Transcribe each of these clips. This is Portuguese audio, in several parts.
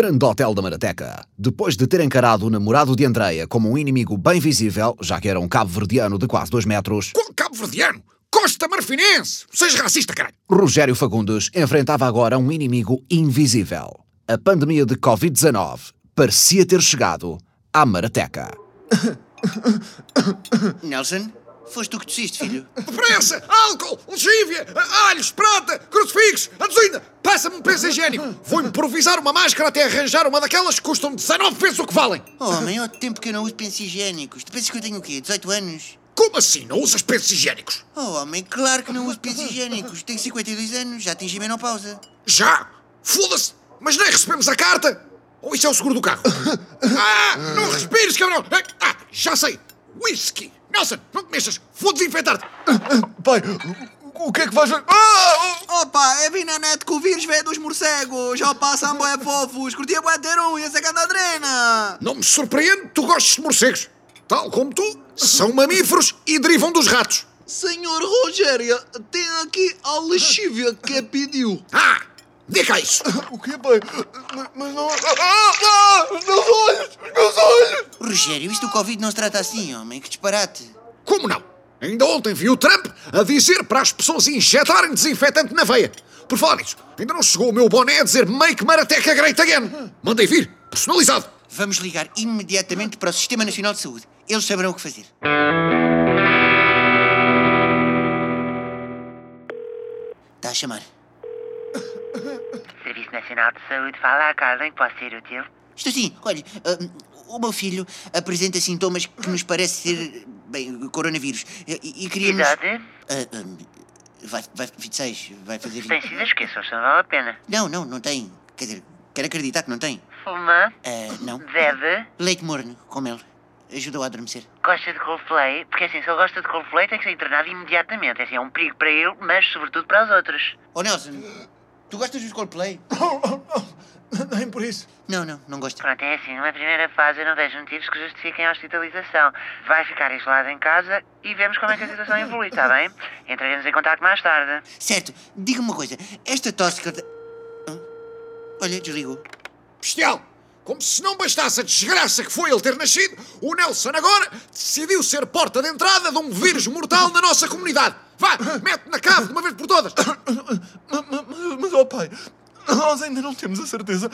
grande hotel da Marateca. Depois de ter encarado o namorado de Andreia como um inimigo bem visível, já que era um cabo-verdiano de quase 2 metros, Qual cabo-verdiano? Costa Marfinense! Seja racista, caralho! Rogério Fagundes enfrentava agora um inimigo invisível. A pandemia de Covid-19 parecia ter chegado à Marateca. Nelson, foste tu que tossiste, filho. Depressa! Álcool! Lexívia! Alhos! Prata! Crucifixos! Aduzinda! Passa-me um penso higiênico! Vou improvisar uma máscara até arranjar uma daquelas que custam 19 pesos o que valem! Oh, homem, há tempo que eu não uso pensos higiênicos. Tu pensas que eu tenho o quê? 18 anos? Como assim? Não usas pensos higiênicos? Oh, homem, claro que não uso pensos higiênicos. Tenho 52 anos, já atingi menopausa. Já! Foda-se! Mas nem recebemos a carta! Ou isso é o seguro do carro? ah! Não respires, cabrão! Ah! Já sei! Whisky! Nelson, não te mexas! Vou desinfetar-te! Pai, o que é que vais... Ah! Opa, é vir na net que o vírus veio dos morcegos. Já passam boé fofos. Curtia boé ter um e essa é drena. Não me surpreende que tu gostes de morcegos. Tal como tu, são mamíferos e derivam dos ratos. Senhor Rogério, tem aqui a lexívia que pediu. Ah! Cá isso! O quê, pai? Mas- Mas não... Ah! Ah! Os meus olhos! Os meus olhos! Rogério, isto do Covid não se trata assim, homem. Que disparate. Como não? Ainda ontem vi o Trump a dizer para as pessoas injetarem desinfetante na veia. Por falar nisso, ainda não chegou o meu boné a dizer Make Marateca Great Again. Mandei vir, personalizado. Vamos ligar imediatamente para o Sistema Nacional de Saúde. Eles saberão o que fazer. Está a chamar. Serviço Nacional de Saúde, fala Carla, em posso ser útil? Estou sim, olha, hum, o meu filho apresenta sintomas que nos parece ser, bem, coronavírus. E, e queríamos... Idade? Ah, hum, vai, vai 26, vai fazer 20. Tem sido esqueças, não vale a pena. Não, não, não tem. Quer dizer, quero acreditar que não tem. Fuma? Ah, não. Bebe? Leite morno, com mel. Ajudou a adormecer. Gosta de Coldplay? Porque assim, se ele gosta de Coldplay, tem que ser internado imediatamente. Assim, é um perigo para ele, mas sobretudo para os outros. Ô Nelson, tu gostas dos Coldplay? Nem por isso. Não, não, não gosto. Pronto, é assim, numa primeira fase eu não vejo motivos que justifiquem a hospitalização. Vai ficar isolado em casa e vemos como é que a situação evolui, está bem? Entraremos em contato mais tarde. Certo, diga-me uma coisa. Esta tosse que? Olha, desligou. Bestial! Como se não bastasse a desgraça que foi ele ter nascido, o Nelson agora decidiu ser porta de entrada de um vírus mortal na nossa comunidade. Vá, mete na cave de uma vez por todas. Mas, mas, oh pai, nós ainda não temos a certeza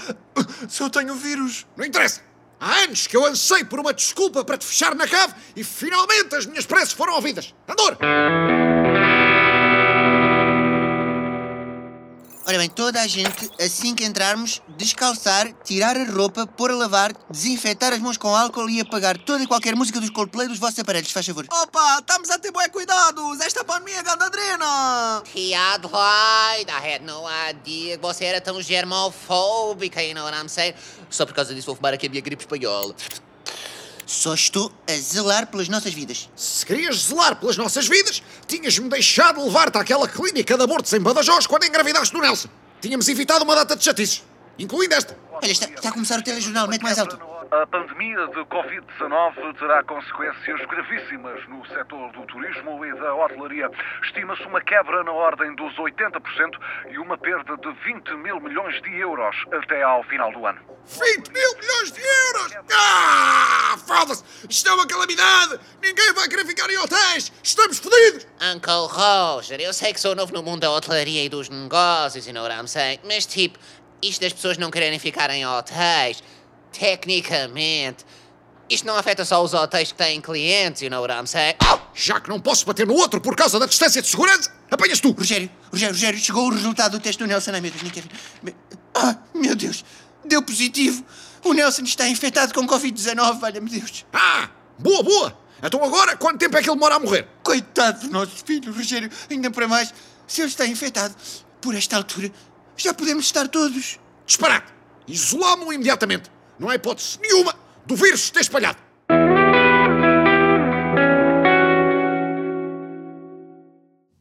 se eu tenho vírus. Não interessa. Há anos que eu ansei por uma desculpa para te fechar na cave e finalmente as minhas preces foram ouvidas. Andor! Ora bem, toda a gente, assim que entrarmos, descalçar, tirar a roupa, pôr a lavar, desinfetar as mãos com álcool e apagar toda e qualquer música dos Coldplay dos vossos aparelhos, faz favor. Opa, estamos a ter bem cuidados. Esta pandemia é gandadrena. Adelaide, I had no idea que você era tão germofóbica, you know what I'm saying? Só por causa disso vou fumar aqui a minha gripe espanhola. Só estou a zelar pelas nossas vidas. Se querias zelar pelas nossas vidas, tinhas-me deixado levar-te àquela clínica de abortos em Badajoz quando engravidaste do Nelson. Tínhamos evitado uma data de chatices, incluindo esta. Olha, está, está a começar o telejornal, mete mais alto. A pandemia de Covid-19 terá consequências gravíssimas no setor do turismo e da hotelaria. Estima-se uma quebra na ordem dos 80% e uma perda de 20 mil milhões de euros até ao final do ano. 20 mil milhões de euros! Ah, foda-se! Isto é uma calamidade! Ninguém vai querer ficar em hotéis! Estamos fodidos! Uncle Roger, eu sei que sou novo no mundo da hotelaria e dos negócios, what I'm saying? Mas tipo, isto das pessoas não quererem ficar em hotéis, tecnicamente, isto não afeta só os hotéis que têm clientes, you know what I'm saying? Já que não posso bater no outro por causa da distância de segurança, apanhas tu! Rogério, Rogério, Rogério, chegou o resultado do teste do Nelson. Ai, meu Deus, nem quero... Me- Ah, meu Deus, deu positivo. O Nelson está infectado com Covid-19, valha-me Deus. Ah, boa, boa! Então agora, quanto tempo é que ele demora a morrer? Coitado do nosso filho, Rogério. Ainda para mais, se ele está infectado, por esta altura, já podemos estar todos. Disparate! Isolá-mo imediatamente! Não há hipótese nenhuma do vírus se ter espalhado!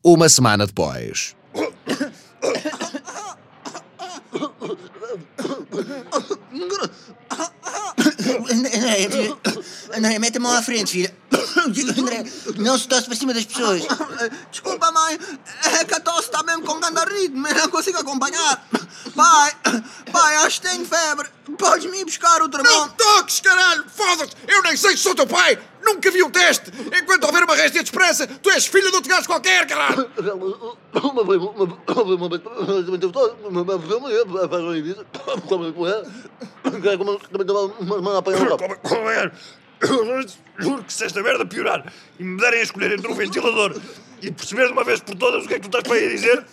Uma semana depois. André, filha. André, mete a mão à frente, filha. André, não se tosse para cima das pessoas. Desculpa, mãe. É que a tosse está mesmo com grande ritmo. Não consigo acompanhar. Pai, pai, acho que tenho febre. Podes-me ir buscar o Não termômetro? toques, caralho! Foda-se! Eu nem sei se sou teu pai! Nunca vi um teste! Enquanto houver uma réstia de esperança, tu és filho de outro gajo qualquer, caralho! Juro que se esta merda piorar e me derem a escolher entre um ventilador e perceber de uma vez por todas o que é que tu estás para aí a dizer,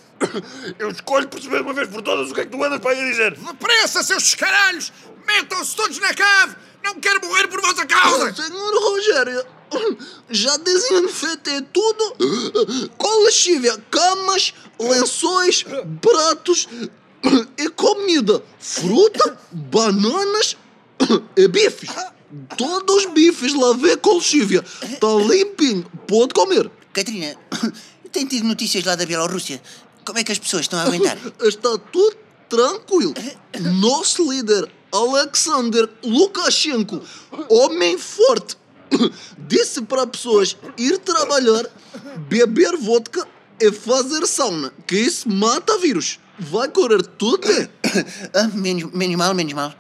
eu escolho perceber de uma vez por todas o que é que tu andas para aí a dizer. Depressa, seus escaralhos! Metam-se todos na cave! Não quero morrer por vossa causa! Senhor Rogério, já desinfetei tudo com lexívia, camas, lençóis, pratos e comida, fruta, bananas e bifes. Todos os bifes lavei com lexívia. Está limpinho, pode comer. Catarina, tem tido notícias lá da Bielorrússia. Como é que as pessoas estão a aguentar? Está tudo tranquilo. Nosso líder, Alexander Lukashenko, homem forte, disse para pessoas ir trabalhar, beber vodka e fazer sauna, que isso mata vírus. Vai correr tudo. Ah, menos, menos mal, menos mal.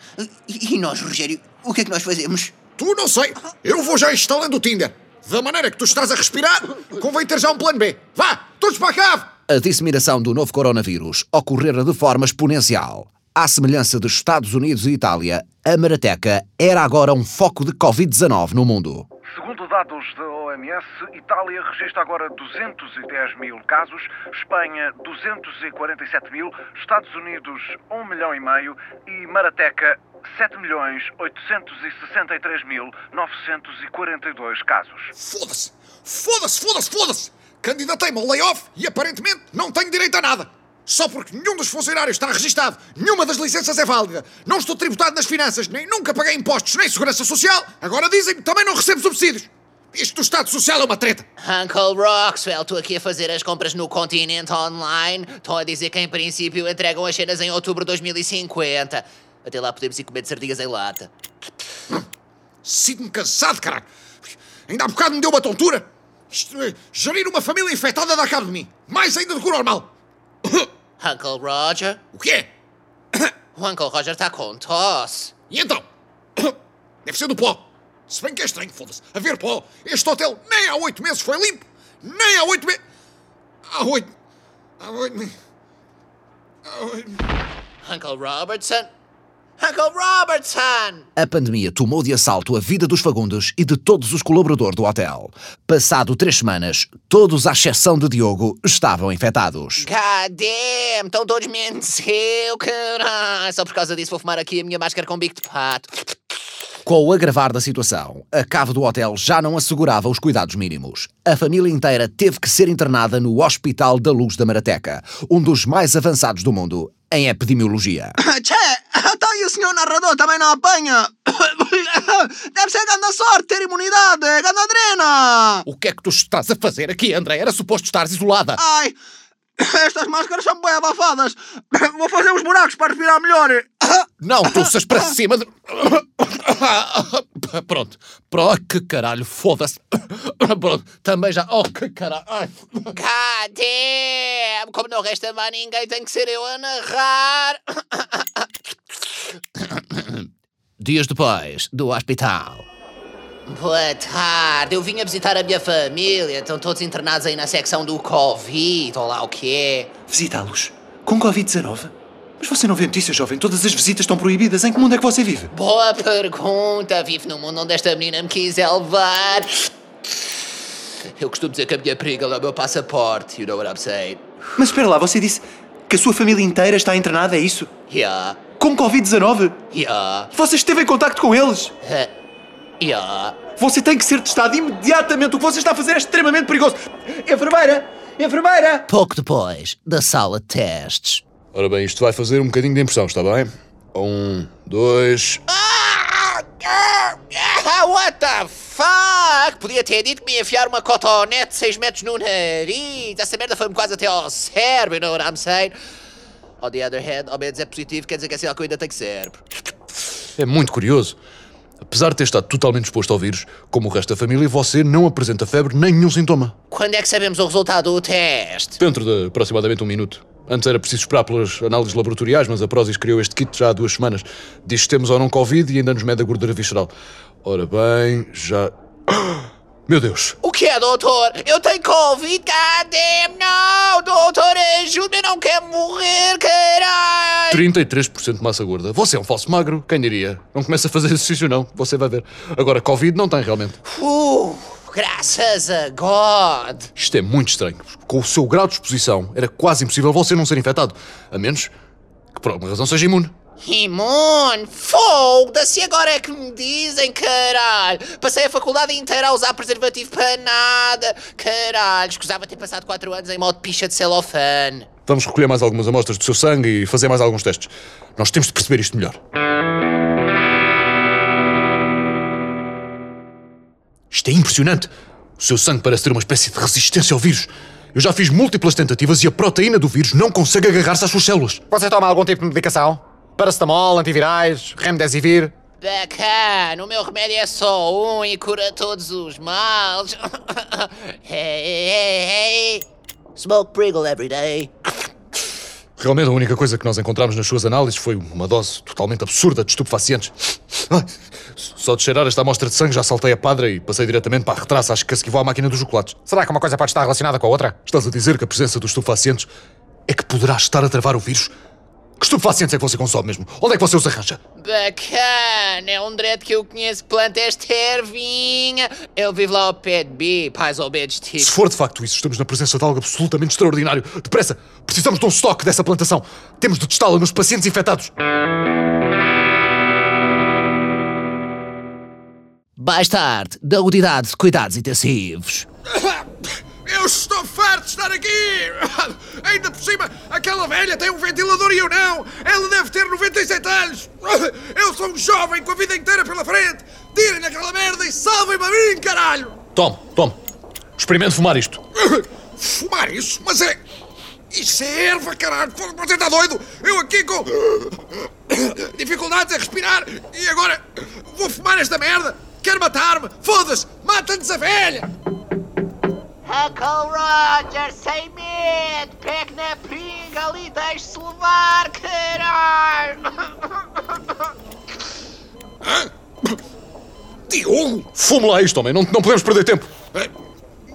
E, e nós, Rogério, o que é que nós fazemos? Tu não sei! Eu vou já instalando o Tinder! Da maneira que tu estás a respirar, convém ter já um plano B! Vá! Todos para a cave! A disseminação do novo coronavírus ocorrera de forma exponencial. À semelhança dos Estados Unidos e Itália, a Marateca era agora um foco de Covid-19 no mundo. Segundo dados da OMS, Itália registra agora 210 mil casos, Espanha 247 mil, Estados Unidos 1 milhão e meio e Marateca 7 milhões 863 mil 942 casos. Foda-se! Foda-se, foda-se, foda-se! Candidatei-me ao layoff e aparentemente não tenho direito a nada! Só porque nenhum dos funcionários está registado, nenhuma das licenças é válida, não estou tributado nas finanças, nem nunca paguei impostos, nem segurança social, agora dizem-me que também não recebo subsídios! Isto do Estado Social é uma treta! Uncle Roxwell, estou aqui a fazer as compras no continente online. Estão a dizer que em princípio entregam as cenas em outubro de 2050. Até lá podemos ir comer de sardinhas em lata. Sinto-me cansado, caralho! Ainda há bocado me deu uma tontura! Isto, é, gerir uma família infectada dá cabo de mim! Mais ainda do que o normal! Uncle Roger? O quê? O Uncle Roger está com tosse. E então? Deve ser do pó. Se bem que é estranho, foda-se. A ver pó. Este hotel nem há oito meses foi limpo. Nem há oito meses. Há oito. Há oito. me- Há oito. Uncle Robertson? Uncle Robertson! A pandemia tomou de assalto a vida dos Fagundes e de todos os colaboradores do hotel. Passado três semanas, todos, à exceção de Diogo, estavam infectados. God damn! Estão todos menos eu, caralho! Só por causa disso vou fumar aqui a minha máscara com bico de pato. Com o agravar da situação, a cave do hotel já não assegurava os cuidados mínimos. A família inteira teve que ser internada no Hospital da Luz da Marateca, um dos mais avançados do mundo em epidemiologia. Tchê, até aí o senhor narrador também não apanha. Deve ser grande sorte ter imunidade, grande adrena. O que é que tu estás a fazer aqui, André? Era suposto estar isolada. Ai, estas máscaras são bem abafadas. Vou fazer uns buracos para respirar melhor. Não tussas para cima de... Pronto. Pronto, que caralho, foda-se. Pronto, também já... Oh, que caralho. Damn! Como não resta mais ninguém, tem que ser eu a narrar. Dias depois, do hospital. Boa tarde, eu vim a visitar a minha família. Estão todos internados aí na secção do Covid, ou lá o que é. Visitá-los? Com Covid-19? Mas você não vê notícias, jovem? Todas as visitas estão proibidas. Em que mundo é que você vive? Boa pergunta. Vivo num mundo onde esta menina me quiser levar. Eu costumo dizer que a minha periga é o meu passaporte. You know what I'm saying? Mas espera lá, você disse que a sua família inteira está internada, é isso? Yeah, Com Covid-19? yeah, Você esteve em contacto com eles? uh, yeah. Você tem que ser testado imediatamente. O que você está a fazer é extremamente perigoso. Enfermeira! Enfermeira! Pouco depois, da sala de testes. Ora bem, isto vai fazer um bocadinho de impressão, está bem? Um, dois. Ah, ah, what the fuck? Podia ter dito que me ia enfiar uma cotonete de 6 metros no nariz. Essa merda foi-me quase até ao cérebro, you know what I'm saying? On the other hand, ao menos é positivo, quer dizer que é sinal que eu ainda tenho cérebro. É muito curioso. Apesar de ter estado totalmente exposto ao vírus, como o resto da família, você não apresenta febre nem nenhum sintoma. Quando é que sabemos o resultado do teste? Dentro de aproximadamente um minuto. Antes era preciso esperar pelas análises laboratoriais, mas a Prozis criou este kit já há duas semanas. Diz que temos ou não Covid e ainda nos mede a gordura visceral. Ora bem, já. Meu Deus! O que é, doutor? Eu tenho Covid, cadê? Não, doutor, ajuda, eu não quero morrer, caralho! 33% de massa gorda. Você é um falso magro, quem diria? Não começa a fazer exercício, não. Você vai ver. Agora, Covid não tem realmente. Uh, graças a God! Isto é muito estranho. Com o seu grau de exposição, era quase impossível você não ser infectado. A menos que por alguma razão seja imune. Imune? Foda-se, agora é que me dizem, caralho! Passei a faculdade inteira a usar preservativo para nada, caralho! Escusava ter passado 4 anos em modo picha de celofane. Vamos recolher mais algumas amostras do seu sangue e fazer mais alguns testes. Nós temos de perceber isto melhor. Isto é impressionante. O seu sangue parece ter uma espécie de resistência ao vírus. Eu já fiz múltiplas tentativas e a proteína do vírus não consegue agarrar-se às suas células. Você toma algum tipo de medicação? Paracetamol, antivirais, remdesivir? Bacana, o meu remédio é só um e cura todos os males. hey, hey, hey. Smoke Pringle every day. Realmente a única coisa que nós encontramos nas suas análises foi uma dose totalmente absurda de estupefacientes. Só de cheirar esta amostra de sangue já saltei a padra e passei diretamente para a retraça, acho que se vou à máquina dos chocolates. Será que uma coisa pode estar relacionada com a outra? Estás a dizer que a presença dos estupefacientes é que poderá estar a travar o vírus? Que estupefacientes é que você consome mesmo? Onde é que você os arranja? Bacana, é um dread que eu conheço que planta esta ervinha. Ele vive lá ao pé de B, pais ao pé de Se tipo. for de facto isso, estamos na presença de algo absolutamente extraordinário. Depressa! Precisamos de um estoque dessa plantação. Temos de testá-la nos pacientes infectados. Mais tarde, da unidade de cuidados intensivos. Eu estou estar aqui! Ainda por cima, aquela velha tem um ventilador e eu não! Ela deve ter 97 anos! Eu sou um jovem com a vida inteira pela frente! Tirem aquela merda e salvem-me a mim, caralho! Tome, tome. Experimente fumar isto. Fumar isso? Mas é. Isso é erva, caralho! Você está doido? Eu aqui com. dificuldades a respirar e agora vou fumar esta merda! Quer matar-me? Foda-se! Mata-nos a velha! Uncle Roger, sem medo, pegue na pinga e deixe-se levar, caralho! Diogo! Fume lá isto, homem. Não, não podemos perder tempo. Eh,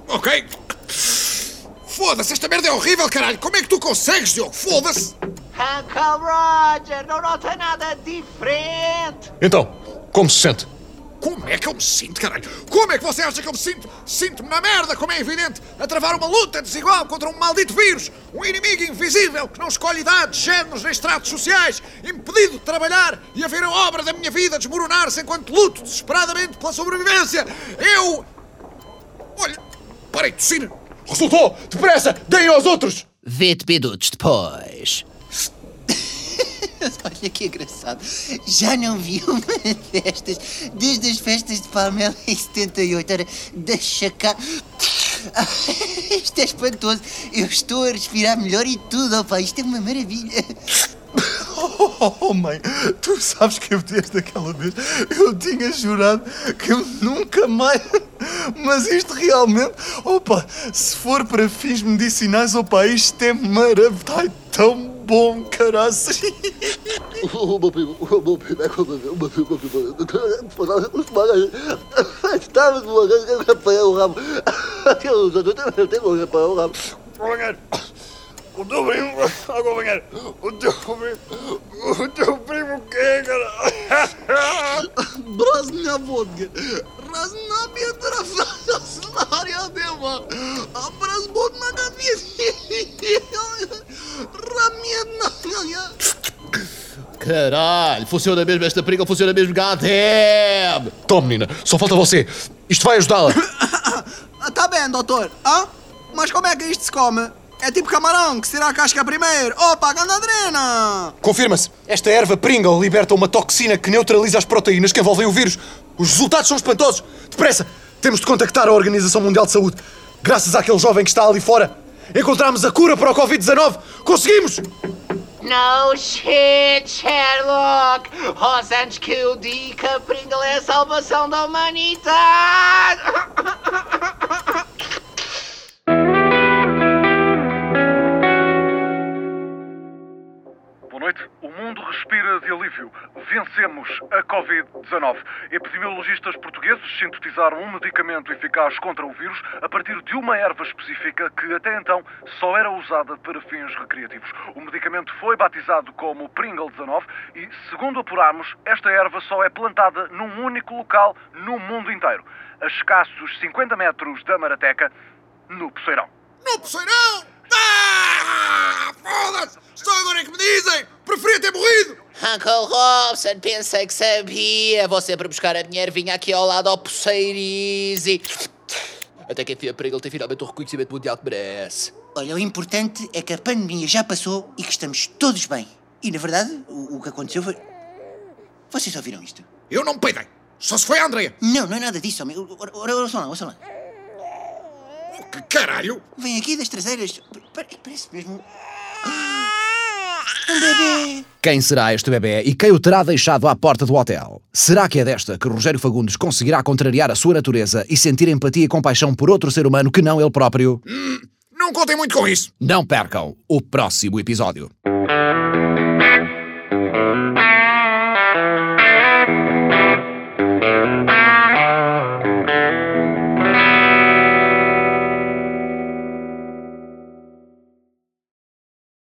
Ok. Foda-se, esta merda é horrível, caralho! Como é que tu consegues, Diogo? Foda-se! Uncle Roger, não nota nada diferente! Então, como se sente? Como é que eu me sinto, caralho? Como é que você acha que eu me sinto? Sinto-me na merda, como é evidente, a travar uma luta desigual contra um maldito vírus, um inimigo invisível que não escolhe idades, géneros nem estratos sociais, impedido de trabalhar e a ver a obra da minha vida desmoronar-se enquanto luto desesperadamente pela sobrevivência. Eu. Olha, parei de tossir. Resultou! Depressa! Deem aos outros! 20 minutos depois. Olha que engraçado. Já não vi uma destas desde as festas de Palmela em 78. Ora, deixa cá. Isto é espantoso. Eu estou a respirar melhor e tudo, opa. Isto é uma maravilha. Oh, mãe, tu sabes que eu desde aquela vez eu tinha jurado que eu nunca mais. Mas isto realmente, opa, se for para fins medicinais, opa, isto é maravilhoso. Tão bom, caraças. O meu primo, o meu primo é o meu primo, o eu rabo. Eu tenho que apanhar o rabo. O teu primo, água banheiro. O teu primo, o teu primo quem, cara? Braznia vodka. Flasnaria dema. A braz bodna gavies. Ramiedna. Caralho, funciona mesmo esta periga, funciona mesmo, goddamn! Tome, menina, só falta você. Isto vai ajudá-la. Tá bem, doutor. Hã? Mas como é que isto se come? É tipo camarão, que se tira a casca primeiro. Opa, gandadrena! Confirma-se, esta erva Pringle liberta uma toxina que neutraliza as proteínas que envolvem o vírus. Os resultados são espantosos. Depressa, temos de contactar a Organização Mundial de Saúde. Graças àquele jovem que está ali fora, encontramos a cura para o Covid-19. Conseguimos! No shit, Sherlock! Os antes que eu diga, Pringle é a salvação da humanidade! alívio. Vencemos a Covid-19. Epidemiologistas portugueses sintetizaram um medicamento eficaz contra o vírus a partir de uma erva específica que até então só era usada para fins recreativos. O medicamento foi batizado como Pringle 19 e, segundo apurarmos, esta erva só é plantada num único local no mundo inteiro. A escassos 50 metros da Marateca, no Poceirão. No poceirão! Ah! Foda-se! Só agora é que me dizem! Preferia ter morrido! Uncle Robson, pensei que sabia. Vou sempre buscar a minha ervinha aqui ao lado ao Poceirizi. Até que enfim a Pringle tem finalmente o reconhecimento mundial que merece. Olha, o importante é que a pandemia já passou e que estamos todos bem. E, na verdade, o, o que aconteceu foi... Vocês ouviram isto? Eu não me peidei! Só se foi a Andrea! Não, não é nada disso, homem. Ora, ora, ouçam lá, ouçam lá. Que caralho! Vem aqui das traseiras. Pa- Parece mesmo... Um bebê! Quem será este bebê e quem o terá deixado à porta do hotel? Será que é desta que Rogério Fagundes conseguirá contrariar a sua natureza e sentir empatia e compaixão por outro ser humano que não ele próprio? Não contem muito com isso! Não percam o próximo episódio.